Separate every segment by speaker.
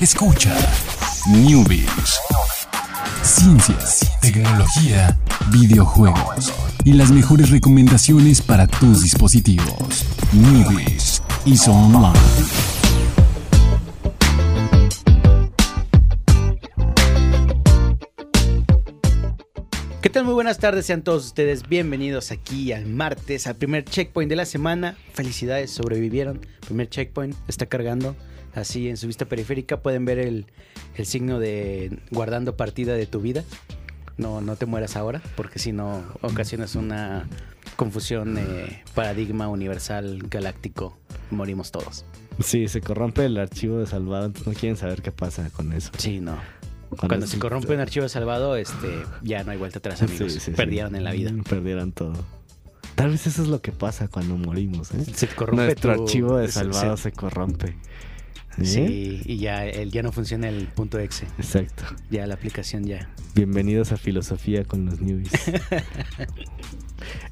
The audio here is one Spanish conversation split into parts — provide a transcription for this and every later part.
Speaker 1: Escucha Newbies. Ciencias, tecnología, videojuegos y las mejores recomendaciones para tus dispositivos. Newbies y Online.
Speaker 2: ¿Qué tal? Muy buenas tardes, sean todos ustedes bienvenidos aquí al martes, al primer checkpoint de la semana. Felicidades, sobrevivieron. Primer checkpoint, está cargando. Así en su vista periférica pueden ver el, el signo de guardando partida de tu vida. No, no te mueras ahora, porque si no ocasionas una confusión eh, paradigma universal galáctico. Morimos todos.
Speaker 3: Sí, se corrompe el archivo de salvado, entonces no quieren saber qué pasa con eso.
Speaker 2: Sí, no. Cuando se corrompe un archivo salvado, este, ya no hay vuelta atrás, amigos.
Speaker 3: Sí, sí, sí.
Speaker 2: Perdieron en la vida.
Speaker 3: Mm, Perdieron todo. Tal vez eso es lo que pasa cuando morimos, ¿eh?
Speaker 2: Se corrompe
Speaker 3: Nuestro
Speaker 2: tu-
Speaker 3: archivo de salvado
Speaker 2: se-
Speaker 3: se, corrompe. ¿Sí?
Speaker 2: Y ya, el, ya no funciona el punto exe.
Speaker 3: Exacto.
Speaker 2: Ya la aplicación ya.
Speaker 3: Bienvenidos a Filosofía con los Newbies.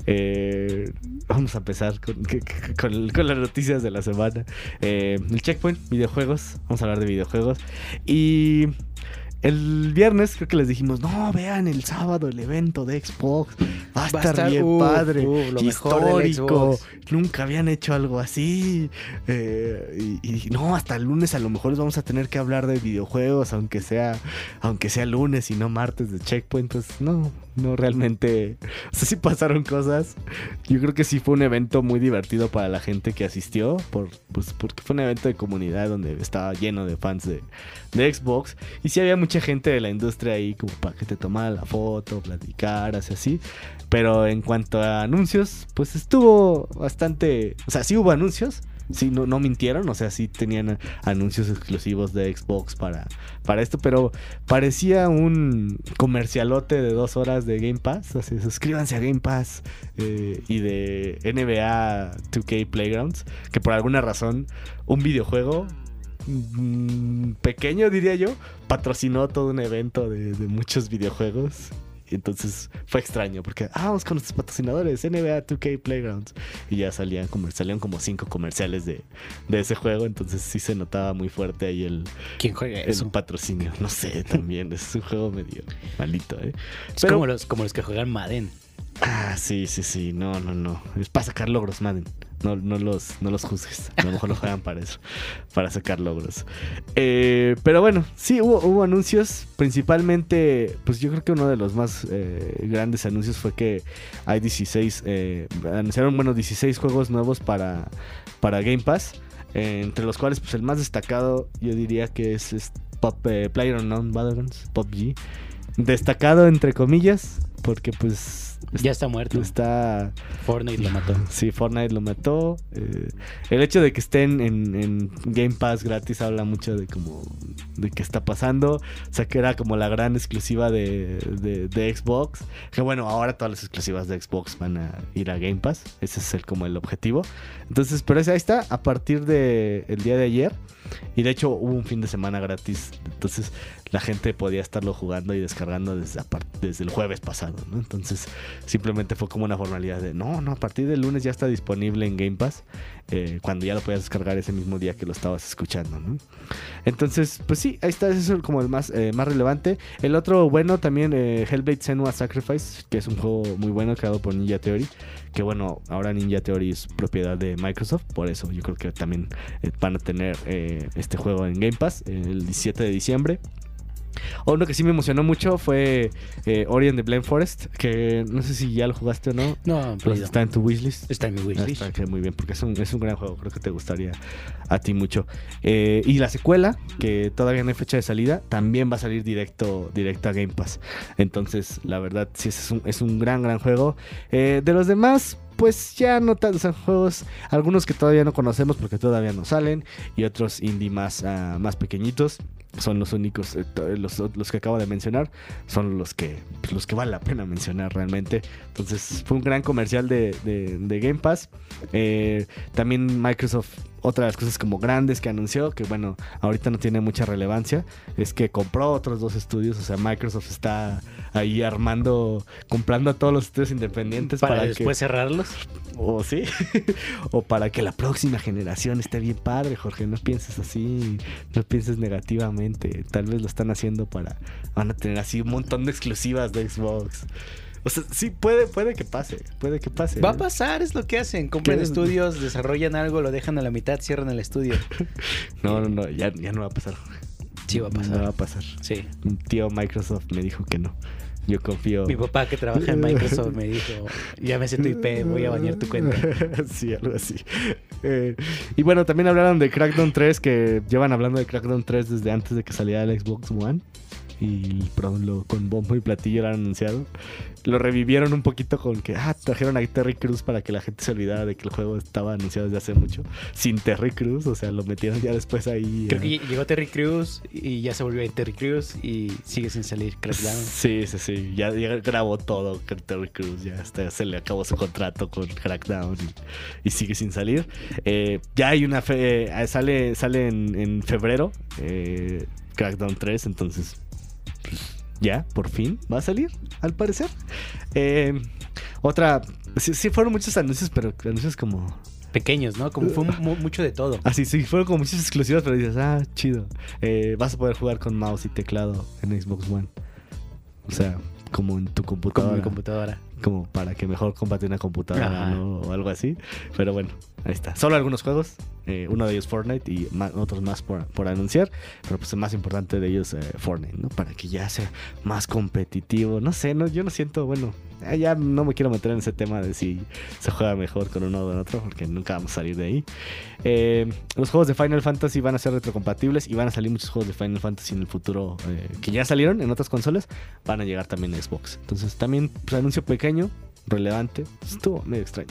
Speaker 3: Eh, vamos a empezar con, con- con las noticias de la semana. Eh, el checkpoint, videojuegos. Vamos a hablar de videojuegos. Y el viernes creo que les dijimos, no, vean el sábado el evento de Xbox. Va a
Speaker 2: Va a
Speaker 3: estar, bien padre.
Speaker 2: lo
Speaker 3: histórico. Nunca habían hecho algo así. Eh, y, y no, hasta el lunes a lo mejor les vamos a tener que hablar de videojuegos, aunque sea, aunque sea lunes y no martes de checkpoint. Pues no, no realmente. O sea, sí pasaron cosas. Yo creo que sí fue un evento muy divertido para la gente que asistió. Por, pues, porque fue un evento de comunidad donde estaba lleno de fans de, de Xbox. Y sí había mucha gente de la industria ahí como para que te tomara la foto, platicaras y así. Pero en cuanto a anuncios, pues estuvo bastante... O sea, sí hubo anuncios. Sí, no, no mintieron, o sea, sí tenían anuncios exclusivos de Xbox para, para esto, pero parecía un comercialote de dos horas de Game Pass. Así, suscríbanse a Game Pass eh, y de NBA 2K Playgrounds, que por alguna razón un videojuego mm, pequeño, diría yo, patrocinó todo un evento de, de muchos videojuegos. Y Entonces fue extraño porque, ah, vamos con nuestros patrocinadores, NBA 2K Playgrounds. Y ya salían, comer- salían como cinco comerciales de, de ese juego. Entonces sí se notaba muy fuerte ahí el,
Speaker 2: ¿Quién juega
Speaker 3: el
Speaker 2: eso?
Speaker 3: patrocinio. No sé, también es un juego medio malito, ¿eh?
Speaker 2: Es
Speaker 3: Pero-
Speaker 2: como, los, como los que juegan Madden.
Speaker 3: Ah, sí, sí, sí. No, no, no. Es para sacar logros, Madden. No, no, los, no los juzgues. A lo mejor lo juegan para eso. Para sacar logros. Eh, pero bueno, sí, hubo, anuncios. Principalmente, pues yo creo que uno de los más eh, grandes anuncios fue que hay 16. eh, anunciaron, bueno, 16 juegos nuevos para, para Game Pass. eh, entre los cuales, pues el más destacado, yo diría que es, es Pop, eh, PlayerUnknown Battlegrounds, PUBG. Destacado entre comillas, porque pues
Speaker 2: Ya está muerto.
Speaker 3: Está.
Speaker 2: Fortnite lo mató.
Speaker 3: Sí, Fortnite lo mató. Eh, el hecho de que estén en, en Game Pass gratis habla mucho de como. de qué está pasando. O sea que era como la gran exclusiva de, de- de Xbox. Que bueno, ahora todas las exclusivas de Xbox van a ir a Game Pass. Ese es el, como el objetivo. Entonces, pero ese ahí está. A partir del el día de ayer. Y de hecho hubo un fin de semana gratis. Entonces la gente podía estarlo jugando y descargando desde, desde el jueves pasado. ¿no? Entonces simplemente fue como una formalidad de no, no, a partir del lunes ya está disponible en Game Pass. eh, cuando ya lo podías descargar ese mismo día que lo estabas escuchando. Entonces, pues sí, ahí está. Eso es como el más, eh, más relevante. El otro bueno también, eh, Hellblade Senua Sacrifice, que es un juego muy bueno creado por Ninja Theory. Que bueno, ahora Ninja Theory es propiedad de Microsoft. Por eso yo creo que también eh, van a tener este juego en Game Pass el 17 de diciembre. Uno que sí me emocionó mucho fue eh, Ori and the Blind Forest, que no sé si ya lo jugaste o no,
Speaker 2: No,
Speaker 3: pero está en tu wishlist.
Speaker 2: Está en mi
Speaker 3: Ah,
Speaker 2: wishlist.
Speaker 3: está, muy bien, porque es un, es un gran juego, creo que te gustaría a ti mucho. Eh, y la secuela, que todavía no hay fecha de salida, también va a salir directo, directo a Game Pass. Entonces, la verdad, sí, es un, es un gran, gran juego. Eh, de los demás, pues ya no tantos juegos, algunos que todavía no conocemos porque todavía no salen, y otros indie más, ah, más pequeñitos. Son los únicos, eh, los, los que acabo de mencionar, son los que, pues, los que vale la pena mencionar realmente. Entonces fue un gran comercial de, de- de Game Pass. Eh, también Microsoft otra de las cosas como grandes que anunció, que bueno, ahorita no tiene mucha relevancia, es que compró otros dos estudios. O sea, Microsoft está ahí armando, comprando a todos los estudios independientes
Speaker 2: Para,
Speaker 3: para,
Speaker 2: después
Speaker 3: que.
Speaker 2: cerrarlos.
Speaker 3: O sí. o para que la próxima generación esté bien padre, Jorge. No pienses así, no pienses negativamente. Tal vez lo están haciendo para. Van a tener así un montón de exclusivas de Xbox. O sea, sí, puede, puede que pase. Puede que pase.
Speaker 2: Va a pasar, es lo que hacen. Compran estudios, desarrollan algo, lo dejan a la mitad, cierran el estudio.
Speaker 3: No, no, no, ya, ya no va a pasar.
Speaker 2: Sí, va a
Speaker 3: No va
Speaker 2: pasar.
Speaker 3: a pasar.
Speaker 2: Sí.
Speaker 3: Un tío Microsoft me dijo que no. Yo confío.
Speaker 2: Mi papá que trabaja en Microsoft me dijo, sé tu IP, voy a bañar tu cuenta.
Speaker 3: sí, algo así. Eh, y bueno, también hablaron de Crackdown 3, que llevan hablando de Crackdown 3 desde antes de que saliera el Xbox One. Y perdón, lo, con bombo y platillo lo han anunciado. Lo revivieron un poquito con que ah, trajeron a Terry Cruz para que la gente se olvidara de que el juego estaba anunciado desde hace mucho. Sin Terry Cruz, o sea, lo metieron ya después ahí.
Speaker 2: Creo
Speaker 3: eh,
Speaker 2: que llegó Terry Crews y ya se volvió a Terry Crews y sigue sin salir Crackdown.
Speaker 3: Sí, sí, sí. Ya, ya grabó todo con Terry Cruz. Ya hasta se le acabó su contrato con Crackdown y, y sigue sin salir. Eh, ya hay una fe. eh, sale sale en, en febrero. eh, Crackdown 3. Entonces. Pues, ya, por fin va a salir, al parecer. Eh, otra. Sí, sí fueron muchos anuncios, pero anuncios como.
Speaker 2: Pequeños, ¿no? Como fue mu- mucho de todo.
Speaker 3: Así, sí, fueron como muchas exclusivas, pero dices, ah, chido. Eh, vas a poder jugar con mouse y teclado en Xbox One. O sea, como en tu
Speaker 2: Como
Speaker 3: computadora.
Speaker 2: mi computadora.
Speaker 3: Como para que mejor combate una computadora o algo así. Pero bueno, ahí está. Solo algunos juegos, eh, uno de ellos Fortnite y ma- otros más por, por anunciar. Pero pues el más importante de ellos eh, Fortnite, ¿no? Para que ya sea más competitivo. No sé, no, yo no siento, bueno, eh, ya no me quiero meter en ese tema de si se juega mejor con uno o con otro, porque nunca vamos a salir de ahí. Eh, los juegos de Final Fantasy van a ser retrocompatibles y van a salir muchos juegos de Final Fantasy en el futuro eh, que ya salieron en otras consolas, van a llegar también a Xbox. Entonces también pues, anuncio pequeño, relevante, estuvo medio extraño.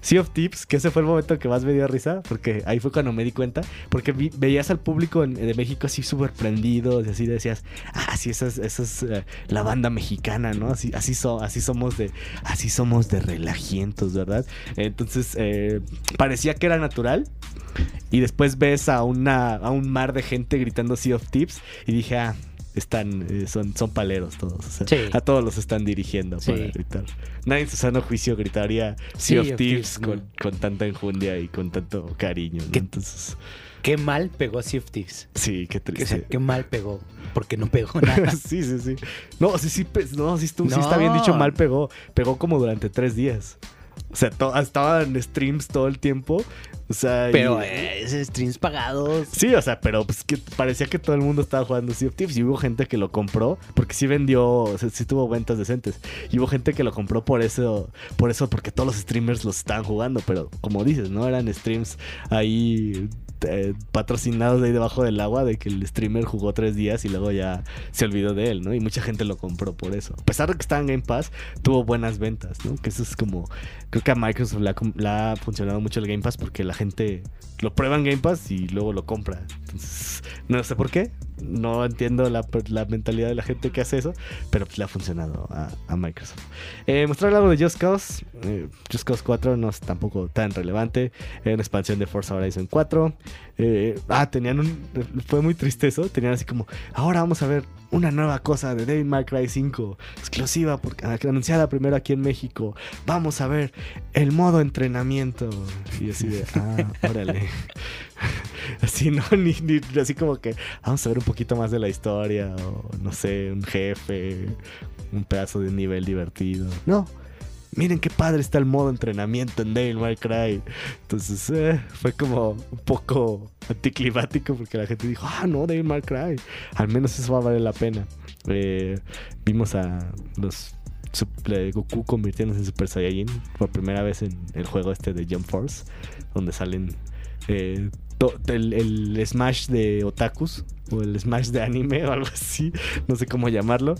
Speaker 3: Sea of Tips, que ese fue el momento que más me dio risa, porque ahí fue cuando me di cuenta, porque veías al público de México así súper prendido, y así decías, ah, sí, esa es, esa es eh, la banda mexicana, ¿no? Así, así, so- así somos de, así somos de relajientos, ¿verdad? Entonces, eh, parecía que era natural. Y después ves a, una, a un mar de gente gritando Sea of Tips y dije, ah, están, eh, son, son paleros todos. o sea,
Speaker 2: Sí.
Speaker 3: A todos los están dirigiendo
Speaker 2: Sí.
Speaker 3: para gritar. Nadie en su sano juicio gritaría Sea, of,
Speaker 2: of
Speaker 3: Thieves con,
Speaker 2: no.
Speaker 3: con tanta enjundia y con tanto cariño. ¿no?
Speaker 2: ¿Qué-
Speaker 3: Entonces,
Speaker 2: Qué mal pegó Sea of Thieves.
Speaker 3: sí, qué
Speaker 2: O
Speaker 3: triste.
Speaker 2: sea, qué mal pegó. Porque no pegó nada.
Speaker 3: sí, sí, sí. No, sí, sí, no, sí, estuvo- sí
Speaker 2: No.
Speaker 3: está bien dicho, mal pegó. Pegó como durante tres días. O sea, estaba en streams todo el tiempo. O sea, y-
Speaker 2: Pero eh, es streams pagados.
Speaker 3: Sí, o sea, pero pues que parecía que todo el mundo estaba jugando Sea of Thieves y hubo gente que lo compró porque sí vendió, o sea, sí tuvo ventas decentes. Y hubo gente que lo compró por eso, por eso, porque todos los streamers los estaban jugando, pero como dices, ¿no? Eran streams ahí eh, patrocinados de ahí debajo del agua de que el streamer jugó tres días y luego ya se olvidó de él, ¿no? Y mucha gente lo compró por eso. A pesar de que estaba en Game Pass, tuvo buenas ventas, ¿no? Que eso es como, creo que a Microsoft le ha, le ha funcionado mucho el Game Pass porque la gente lo prueba en Game Pass y luego lo compra. Entonces, no sé por qué. No entiendo la, la mentalidad de la gente que hace eso, pero pues le ha funcionado a, Microsoft. Eh, mostrar algo de Just Cause. eh, Just Cause 4 no es tampoco tan relevante. Era una expansión de Forza Horizon 4. Eh, ah, tenían un. Fue muy triste eso. Tenían así como. Ahora vamos a ver una nueva cosa de Devil May Cry 5. Exclusiva, porque, anunciada primero aquí en México. Vamos a ver el modo entrenamiento. Y así de. Ah, órale. Así, ¿no? Ni, ni- así como que vamos a ver un poquito más de la historia, o no sé, un jefe, un pedazo de nivel divertido. No, miren qué padre está el modo entrenamiento en Devil May Cry. Entonces, eh, fue como un poco anticlimático porque la gente dijo, ah, no, Devil May Cry. Al menos eso va a valer la pena. Eh, vimos a los eh, Goku convirtiéndose en Super Saiyajin por primera vez en el juego este de Jump Force, donde salen eh, el, el Smash de otakus o el Smash de anime o algo así, no sé cómo llamarlo.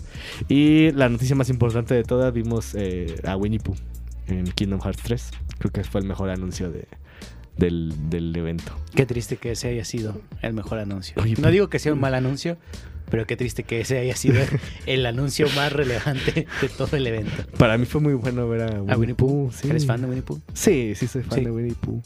Speaker 3: Y la noticia más importante de todas, vimos eh, a Winnie Pooh en Kingdom Hearts 3. Creo que fue el mejor anuncio de, del, del evento.
Speaker 2: Qué triste que ese haya sido el mejor anuncio.
Speaker 3: Oye,
Speaker 2: no digo que sea un mal anuncio, Pero qué triste que ese haya sido el anuncio más relevante de todo el evento.
Speaker 3: Para mí fue muy bueno ver a Winnie,
Speaker 2: ¿A Winnie Pooh?
Speaker 3: sí.
Speaker 2: ¿Eres fan de Winnie Pooh?
Speaker 3: Sí, sí soy fan
Speaker 2: Sí.
Speaker 3: de Winnie Pooh.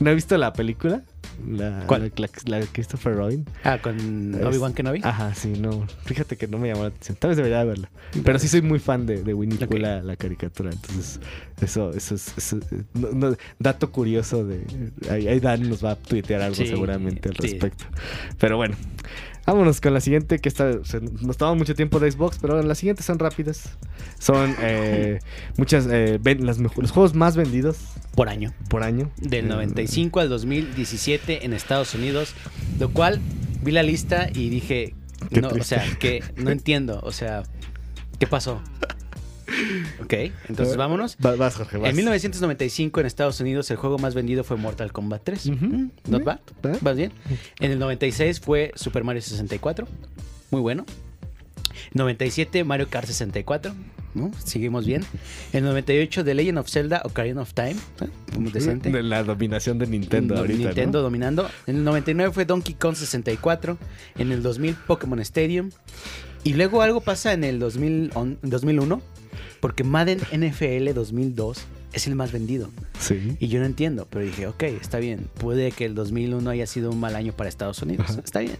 Speaker 3: ¿No he visto la película? La,
Speaker 2: ¿Cuál?
Speaker 3: La, Christopher Robin.
Speaker 2: Ah, con Obi-Wan Kenobi.
Speaker 3: Ajá, sí, no. Fíjate que no me llamó la atención. Tal vez debería verla. Pero sí soy muy fan de, de Winnie Pooh, la, la caricatura. Entonces, eso, eso es. eso- no- no- dato curioso de. Ahí, Dan nos va a tuitear algo
Speaker 2: Sí,
Speaker 3: seguramente al
Speaker 2: sí.
Speaker 3: respecto. Pero bueno. Vámonos con la siguiente, que está, se- nos toma mucho tiempo de Xbox, pero las siguientes son rápidas. Son eh, muchas, eh, ven- las los juegos más vendidos
Speaker 2: Por año.
Speaker 3: por año.
Speaker 2: Del
Speaker 3: Eh,
Speaker 2: 95 al 2017 en Estados Unidos. Lo cual vi la lista y dije,
Speaker 3: Qué
Speaker 2: no, o sea, que no entiendo. O sea, ¿qué pasó? Ok, entonces vámonos.
Speaker 3: Va- vas, Jorge, vas.
Speaker 2: En 1995 en Estados Unidos el juego más vendido fue Mortal Kombat 3.
Speaker 3: Ujú.
Speaker 2: Mm, Not bad.
Speaker 3: ¿Va?
Speaker 2: ¿Vas bien? En el 96 fue Super Mario 64. Muy bueno. 97 Mario Kart 64. ¿no? Seguimos bien. En el 98 The Legend of Zelda Ocarina of Time. ¿eh? Muy decente.
Speaker 3: De la dominación de Nintendo
Speaker 2: No-
Speaker 3: ahorita. ¿no?
Speaker 2: Nintendo dominando. En el 99 fue Donkey Kong 64. En el 2000 Pokémon Stadium. Y luego algo pasa en el 2000 on- 2001. Porque Madden NFL 2002 es el más vendido.
Speaker 3: Sí.
Speaker 2: Y yo no entiendo, pero dije, ok, está bien. Puede que el 2001 haya sido un mal año para Estados Unidos.
Speaker 3: Ajá.
Speaker 2: Está bien.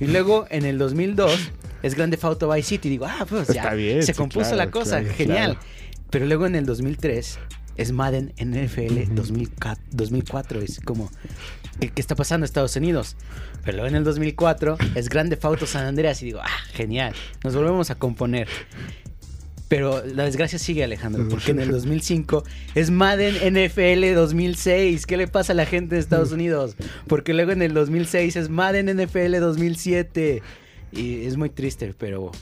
Speaker 2: Y luego en el 2002 es Grande Auto Vice City. Digo, ah, pues ya.
Speaker 3: Está bien,
Speaker 2: se
Speaker 3: sí,
Speaker 2: compuso
Speaker 3: claro,
Speaker 2: la cosa.
Speaker 3: claro,
Speaker 2: Genial.
Speaker 3: claro.
Speaker 2: Pero luego en el 2003 es Madden NFL
Speaker 3: Ujú.
Speaker 2: 2004, 2004. Es como, ¿qué, qué está pasando en Estados Unidos? Pero luego en el 2004 es Grande Auto San Andreas. Y digo, ah, genial. Nos volvemos a componer. Pero la desgracia sigue, Alejandro, porque en el 2005 es Madden NFL 2006. ¿Qué le pasa a la gente de Estados Unidos? Porque luego en el 2006 es Madden NFL 2007. Y es muy triste, pero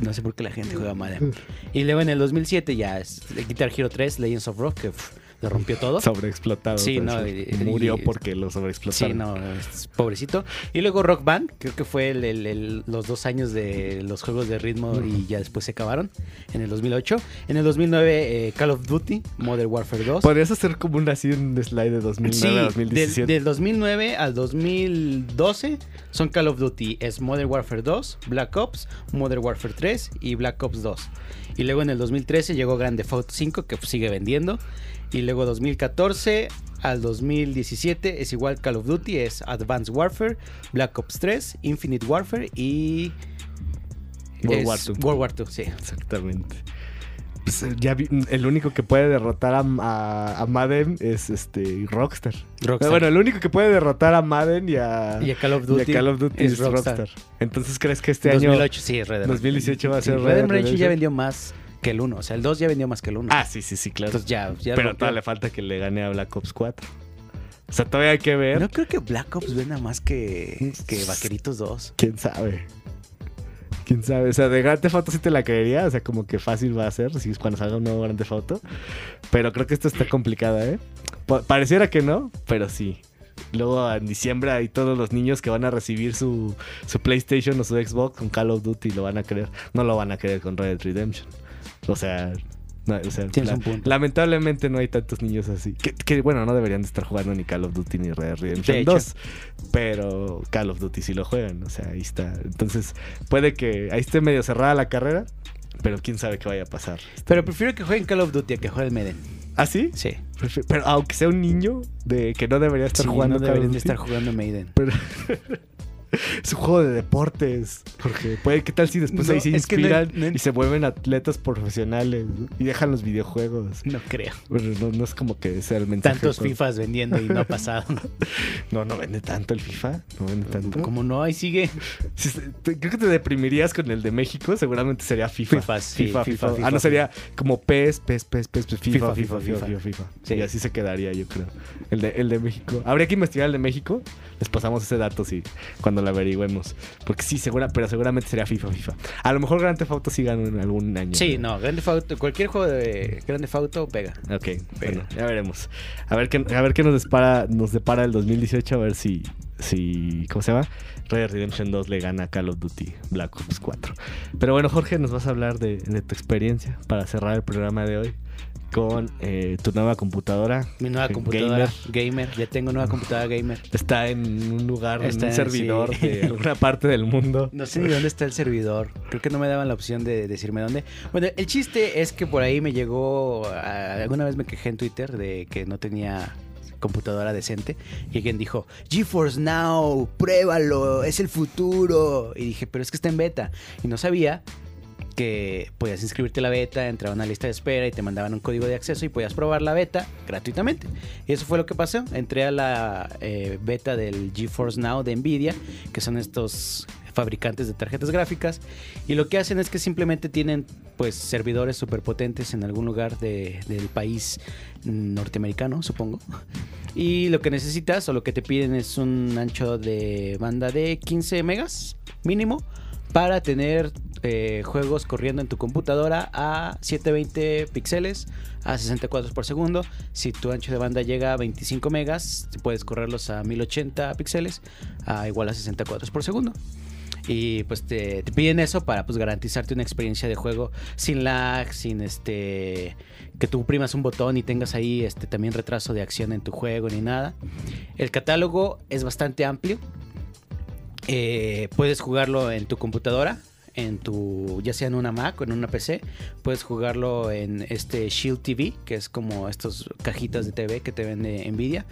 Speaker 2: no sé por qué la gente juega Madden. Y luego en el 2007 ya es Guitar Hero 3, Legends of Rock, que pff, lo rompió todo.
Speaker 3: Sobreexplotado.
Speaker 2: Sí, no, y-
Speaker 3: Murió
Speaker 2: y-
Speaker 3: porque lo sobreexplotaron.
Speaker 2: Sí, no, pobrecito. Y luego Rock Band, creo que fue el- el- el- los dos años de los juegos de ritmo y ya después se acabaron en el 2008. En el 2009 eh, Call of Duty, Modern Warfare 2.
Speaker 3: Podrías hacer como un así un slide de 2009
Speaker 2: Sí,
Speaker 3: a
Speaker 2: del,
Speaker 3: 2017.
Speaker 2: del 2009 al 2012 son Call of Duty, es Modern Warfare 2, Black Ops, Modern Warfare 3 y Black Ops 2. Y luego en el 2013 llegó Grand Theft Auto 5 que sigue vendiendo. Y luego 2014 al 2017 es igual Call of Duty, es Advanced Warfare, Black Ops 3, Infinite Warfare y...
Speaker 3: World War II.
Speaker 2: World War II, sí.
Speaker 3: Exactamente. Pues, eh, ya vi- el único que puede derrotar a, a- a Madden es este Rockstar.
Speaker 2: Rockstar.
Speaker 3: Bueno, el único que puede derrotar a Madden y a,
Speaker 2: y a Call of
Speaker 3: y a
Speaker 2: Duty,
Speaker 3: Call of Duty
Speaker 2: es
Speaker 3: es
Speaker 2: Rockstar.
Speaker 3: Rockstar. Entonces, ¿crees que este año
Speaker 2: 2008 sí, Red Dead
Speaker 3: 2018 va a ser
Speaker 2: Sí,
Speaker 3: Red Dead
Speaker 2: Redemption ya vendió más que el 1. O sea, el 2 ya vendió más que el 1.
Speaker 3: Ah, sí, sí, sí, claro.
Speaker 2: Entonces ya, ya
Speaker 3: Pero
Speaker 2: rompió.
Speaker 3: todavía le falta que le gane a Black Ops 4. O sea, todavía hay que ver.
Speaker 2: No creo que Black Ops venda más que, que Vaqueritos 2.
Speaker 3: ¿Quién sabe? ¿Quién sabe? O sea, de Grand Theft Auto sí te la creería. O sea, como que fácil va a ser si es cuando salga un nuevo Grand Theft Auto. Pero creo que esto está complicada, ¿eh? Pa- pareciera que no, pero sí. Luego en diciembre hay todos los niños que van a recibir su, su PlayStation o su Xbox con Call of Duty y lo van a querer. No lo van a querer con Red Dead Redemption. O sea, no, o sea,
Speaker 2: Tienes
Speaker 3: la-
Speaker 2: un punto.
Speaker 3: lamentablemente no hay tantos niños así. Que, que, bueno, no deberían de estar jugando ni Call of Duty ni Red Dead Redemption
Speaker 2: De hecho.
Speaker 3: 2. Pero Call of Duty sí lo juegan. O sea, ahí está. Entonces, puede que ahí esté medio cerrada la carrera. Pero quién sabe qué vaya a pasar.
Speaker 2: Pero prefiero que jueguen Call of Duty a que jueguen Medellín.
Speaker 3: ¿Ah, sí?
Speaker 2: Sí.
Speaker 3: Pero aunque sea un niño de que no debería estar
Speaker 2: Sí,
Speaker 3: jugando
Speaker 2: no
Speaker 3: Call of
Speaker 2: deberían de
Speaker 3: Duty.
Speaker 2: estar jugando Maiden.
Speaker 3: Pero es un juego de deportes. Porque puede, ¿qué tal si después
Speaker 2: No,
Speaker 3: ahí se
Speaker 2: no-
Speaker 3: inspiran
Speaker 2: no-
Speaker 3: y se vuelven atletas profesionales y dejan los videojuegos?
Speaker 2: No creo.
Speaker 3: Bueno, no, es como que sea el mensaje.
Speaker 2: Tantos
Speaker 3: pero-
Speaker 2: FIFAs vendiendo y no ha pasado.
Speaker 3: No, no vende tanto el FIFA. No vende tanto.
Speaker 2: Como no, ahí sigue.
Speaker 3: Creo que te deprimirías con el de México. Seguramente sería FIFA.
Speaker 2: FIFA, sí,
Speaker 3: FIFA,
Speaker 2: FIFA,
Speaker 3: FIFA.
Speaker 2: FIFA,
Speaker 3: Ah, no sería como PES, PES, PES, PES, PES, FIFA, FIFA,
Speaker 2: FIFA,
Speaker 3: FIFA,
Speaker 2: FIFA.
Speaker 3: FIFA.
Speaker 2: Sí.
Speaker 3: Y así se quedaría, yo creo. El de, el de México. Habría que investigar el de México. Les pasamos ese dato sí, cuando lo averigüemos. Porque sí, segura, pero seguramente sería FIFA, FIFA. A lo mejor Grand Theft Auto sí gana en algún año.
Speaker 2: Sí, no, Grande Auto, cualquier juego de Grande Auto pega.
Speaker 3: Ok, bueno,
Speaker 2: Pero-
Speaker 3: ya veremos. A ver qué, a ver qué nos depara, nos depara el 2018, a ver si, si, ¿cómo se llama? Red Dead Redemption 2 le gana a Call of Duty Black Ops 4. Pero bueno, Jorge, nos vas a hablar de, de tu experiencia para cerrar el programa de hoy. Con eh, tu nueva computadora.
Speaker 2: Mi nueva computadora gamer. Ya tengo nueva computadora gamer.
Speaker 3: Está en un lugar,
Speaker 2: Está
Speaker 3: en un servidor
Speaker 2: sí.
Speaker 3: de alguna parte del mundo.
Speaker 2: No sé ni dónde está el servidor. Creo que no me daban la opción de decirme dónde. Bueno, el chiste es que por ahí me llegó. a- alguna vez me quejé en Twitter de que no tenía computadora decente. Y alguien dijo: GeForce Now, pruébalo, es el futuro. Y dije: Pero es que está en beta. Y no sabía que podías inscribirte a la beta, entrar a una lista de espera y te mandaban un código de acceso y podías probar la beta gratuitamente. Y eso fue lo que pasó. Entré a la eh, beta del GeForce Now de Nvidia, que son estos fabricantes de tarjetas gráficas y lo que hacen es que simplemente tienen pues servidores superpotentes en algún lugar de- del país norteamericano supongo y lo que necesitas o lo que te piden es un ancho de banda de 15 megas mínimo para tener eh, juegos corriendo en tu computadora a 720 píxeles a 60 cuadros por segundo. Si tu ancho de banda llega a 25 megas, puedes correrlos a 1080 píxeles a igual a 60 cuadros por segundo. Y pues te, piden eso para pues garantizarte una experiencia de juego sin lag, sin este que tú oprimas un botón y tengas ahí este también retraso de acción en tu juego ni nada. El catálogo es bastante amplio. Eh, puedes jugarlo en tu computadora, en tu, ya sea en una Mac o en una PC. Puedes jugarlo en este Shield TV, que es como estas cajitas de TV que te vende Nvidia.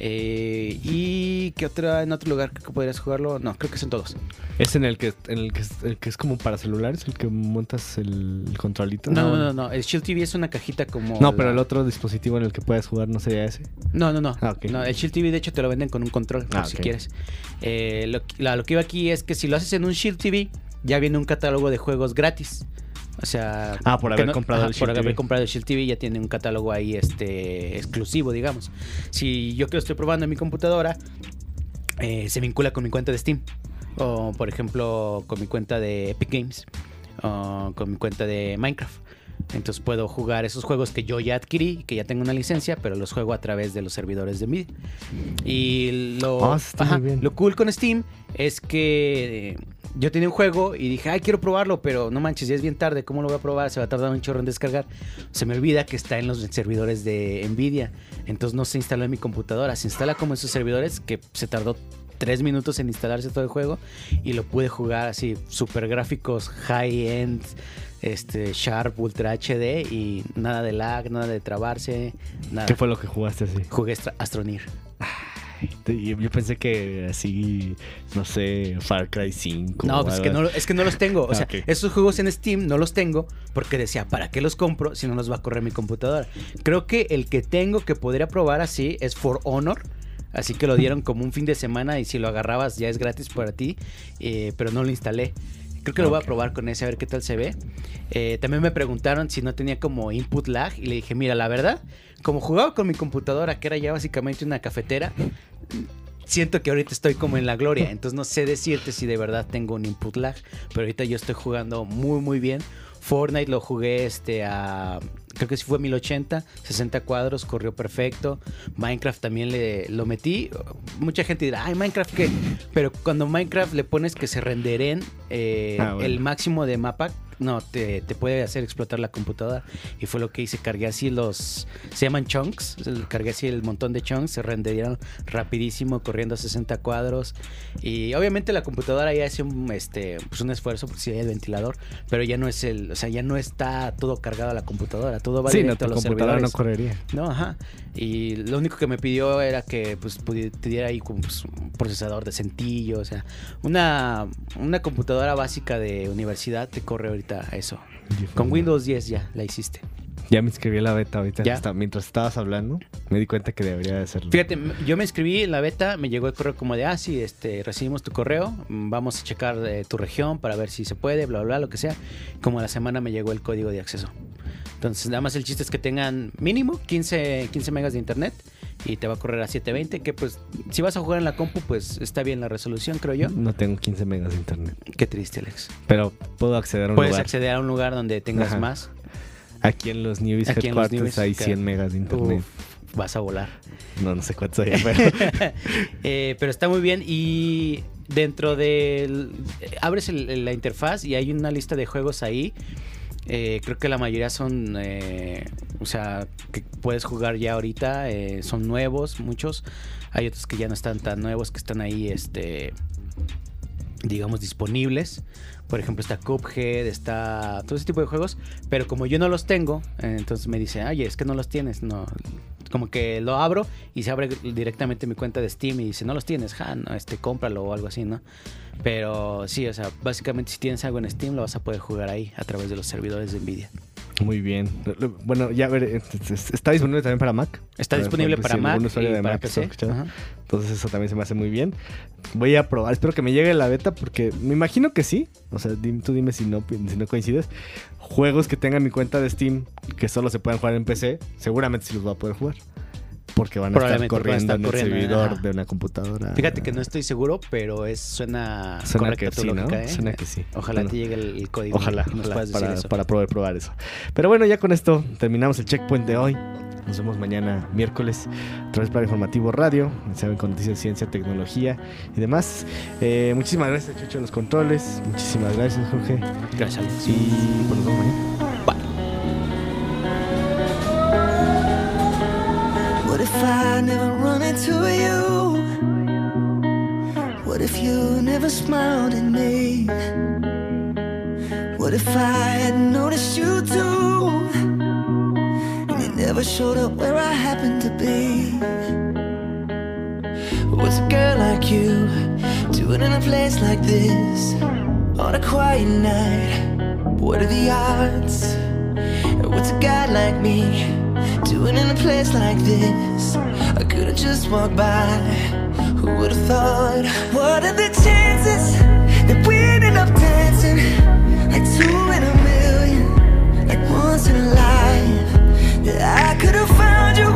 Speaker 2: Eh, y qué otra en otro lugar creo que podrías jugarlo. No, creo que son todos.
Speaker 3: Es en el que, en el que, es, el que es como para celulares, el que montas el, el controlito.
Speaker 2: No, no, no, El Shield TV es una cajita como.
Speaker 3: No, pero el otro dispositivo en el que puedes jugar no sería ese.
Speaker 2: No, no, no.
Speaker 3: Ah, ok.
Speaker 2: No, el Shield TV de hecho te lo venden con un control,
Speaker 3: Ah,
Speaker 2: si quieres. Eh, lo, la- lo que iba aquí es que si lo haces en un Shield TV, ya viene un catálogo de juegos gratis. O sea,
Speaker 3: Ah, por haber comprado el
Speaker 2: por
Speaker 3: Shield
Speaker 2: haber
Speaker 3: TV.
Speaker 2: comprado el Shield TV ya tiene un catálogo ahí este exclusivo, digamos. Si yo que lo estoy probando en mi computadora, eh, se vincula con mi cuenta de Steam. O, por ejemplo, con mi cuenta de Epic Games. O con mi cuenta de Minecraft. Entonces puedo jugar esos juegos que yo ya adquirí, que ya tengo una licencia, pero los juego a través de los servidores de Nvidia. Y lo,
Speaker 3: Ah,
Speaker 2: lo cool con Steam es que yo tenía un juego y dije, ay, quiero probarlo, pero no manches, ya es bien tarde, ¿cómo lo voy a probar? Se va a tardar un chorro en descargar. Se me olvida que está en los servidores de Nvidia. Entonces no se instaló en mi computadora, se instala como en sus servidores, que se tardó tres minutos en instalarse todo el juego y lo pude jugar así, super gráficos, high-end, este, Sharp, Ultra HD y nada de lag, nada de trabarse, nada.
Speaker 3: ¿Qué fue lo que jugaste así?
Speaker 2: Jugué Astronir.
Speaker 3: Yo, pensé que así, no sé, Far Cry 5.
Speaker 2: No, pues es que no, es que no los tengo. O
Speaker 3: Ah,
Speaker 2: sea,
Speaker 3: ok.
Speaker 2: esos juegos en Steam no los tengo porque decía, ¿para qué los compro si no los va a correr mi computadora? Creo que el que tengo que podría probar así es For Honor. Así que lo dieron como un fin de semana y si lo agarrabas ya es gratis para ti, eh, pero no lo instalé. Creo que lo voy a probar con ese a ver qué tal se ve. Eh, también me preguntaron si no tenía como input lag y le dije, mira, la verdad, como jugaba con mi computadora, que era ya básicamente una cafetera, siento que ahorita estoy como en la gloria. Entonces no sé decirte si de verdad tengo un input lag. Pero ahorita yo estoy jugando muy, muy bien. Fortnite lo jugué este a. Creo que sí fue 1080, 60 cuadros, corrió perfecto. Minecraft también le, lo metí. Mucha gente dirá, ay, Minecraft qué. Pero cuando Minecraft le pones que se renderen eh,
Speaker 3: Ah, bueno.
Speaker 2: el máximo de mapa, no, te, te puede hacer explotar la computadora. Y fue lo que hice, cargué así los... Se llaman chunks, cargué así el montón de chunks, se renderían rapidísimo, corriendo a 60 cuadros. Y obviamente la computadora ya hace un, este, pues un esfuerzo, porque sí hay el ventilador, pero ya no es el... O sea, ya no está todo cargado a la computadora, todo va
Speaker 3: Sí, no,
Speaker 2: directo
Speaker 3: tu
Speaker 2: a los
Speaker 3: computadora no
Speaker 2: servidores.
Speaker 3: correría.
Speaker 2: No, ajá. Y lo único que me pidió era que pues diera ahí como pues, un procesador decentillo, o sea, una, una computadora básica de universidad te corre ahorita eso. Con Windows 10 ya la hiciste.
Speaker 3: Ya me inscribí a la beta ahorita.
Speaker 2: ¿Ya?
Speaker 3: hasta mientras estabas hablando, me di cuenta que debería de hacerlo.
Speaker 2: Fíjate, yo me inscribí en la beta, me llegó el correo como de, ah, sí, este, recibimos tu correo, vamos a checar eh, tu región para ver si se puede, bla, bla, bla, lo que sea. Como a la semana me llegó el código de acceso. Entonces, nada más el chiste es que tengan mínimo 15, 15 megas de internet y te va a correr a 720, que pues, si vas a jugar en la compu, pues está bien la resolución, creo yo.
Speaker 3: No tengo 15 megas de internet.
Speaker 2: Qué triste, Alex.
Speaker 3: Pero puedo acceder a un
Speaker 2: Puedes
Speaker 3: lugar.
Speaker 2: acceder a un lugar donde tengas
Speaker 3: Ajá.
Speaker 2: más.
Speaker 3: Aquí en los Newbies
Speaker 2: Aquí en los
Speaker 3: Headquarters
Speaker 2: Newbies,
Speaker 3: hay
Speaker 2: que-
Speaker 3: 100 megas de internet.
Speaker 2: Uf, vas a volar.
Speaker 3: No, no sé cuántos hay, pero...
Speaker 2: Eh, pero está muy bien y dentro del... Abres el- la interfaz y hay una lista de juegos ahí. Eh, creo que la mayoría son, eh, o sea, que puedes jugar ya ahorita, eh, son nuevos, muchos. Hay otros que ya no están tan nuevos, que están ahí, este, digamos, disponibles. Por ejemplo, está Cuphead, está todo ese tipo de juegos. Pero como yo no los tengo, eh, entonces me dice, oye, es que no los tienes. No, como que lo abro y se abre directamente mi cuenta de Steam y dice, no los tienes, ja, este, cómpralo o algo así, ¿no? Pero sí, o sea, básicamente si tienes algo en Steam lo vas a poder jugar ahí a través de los servidores de Nvidia.
Speaker 3: Muy bien. Bueno, ya a ver, eh, está disponible también para Mac.
Speaker 2: Está disponible para
Speaker 3: si
Speaker 2: Mac y para
Speaker 3: Mac
Speaker 2: PC.
Speaker 3: Entonces eso también se me hace muy bien. Voy a probar, espero que me llegue la beta porque me imagino que sí. O sea, tú dime si no, si no coincides. Juegos que tengan mi cuenta de Steam que solo se puedan jugar en PC, seguramente sí los voy a poder jugar. Porque van a estar
Speaker 2: a
Speaker 3: corriendo
Speaker 2: estar
Speaker 3: en el servidor
Speaker 2: ajá.
Speaker 3: de una computadora.
Speaker 2: Fíjate que no estoy seguro, pero es suena,
Speaker 3: Suena
Speaker 2: correcta
Speaker 3: que
Speaker 2: tu
Speaker 3: sí, ¿no?
Speaker 2: lógica, ¿eh?
Speaker 3: Suena que sí.
Speaker 2: Ojalá
Speaker 3: Bueno.
Speaker 2: te llegue el, el código.
Speaker 3: Ojalá,
Speaker 2: nos
Speaker 3: ojalá,
Speaker 2: puedas decir
Speaker 3: para,
Speaker 2: eso.
Speaker 3: para poder probar eso. Pero bueno, ya con esto terminamos el checkpoint de hoy. Nos vemos mañana miércoles a través para Informativo Radio, saben con noticias de ciencia, tecnología y demás. Eh, muchísimas gracias Chucho en los controles, muchísimas gracias Jorge
Speaker 2: Gracias, Alex.
Speaker 3: y pues nos vemos mañana.
Speaker 4: What if I never run into you? What if you never smiled at me? What if I had noticed you too? And you never showed up where I happened to be. What's a girl like you doing in a place like this? On a quiet night, what are the odds? What's a guy like me doing in a place like this? I could've just walked by. Who would've thought? What are the chances that we ended up dancing like two in a million, like once in a life? That I could've found you,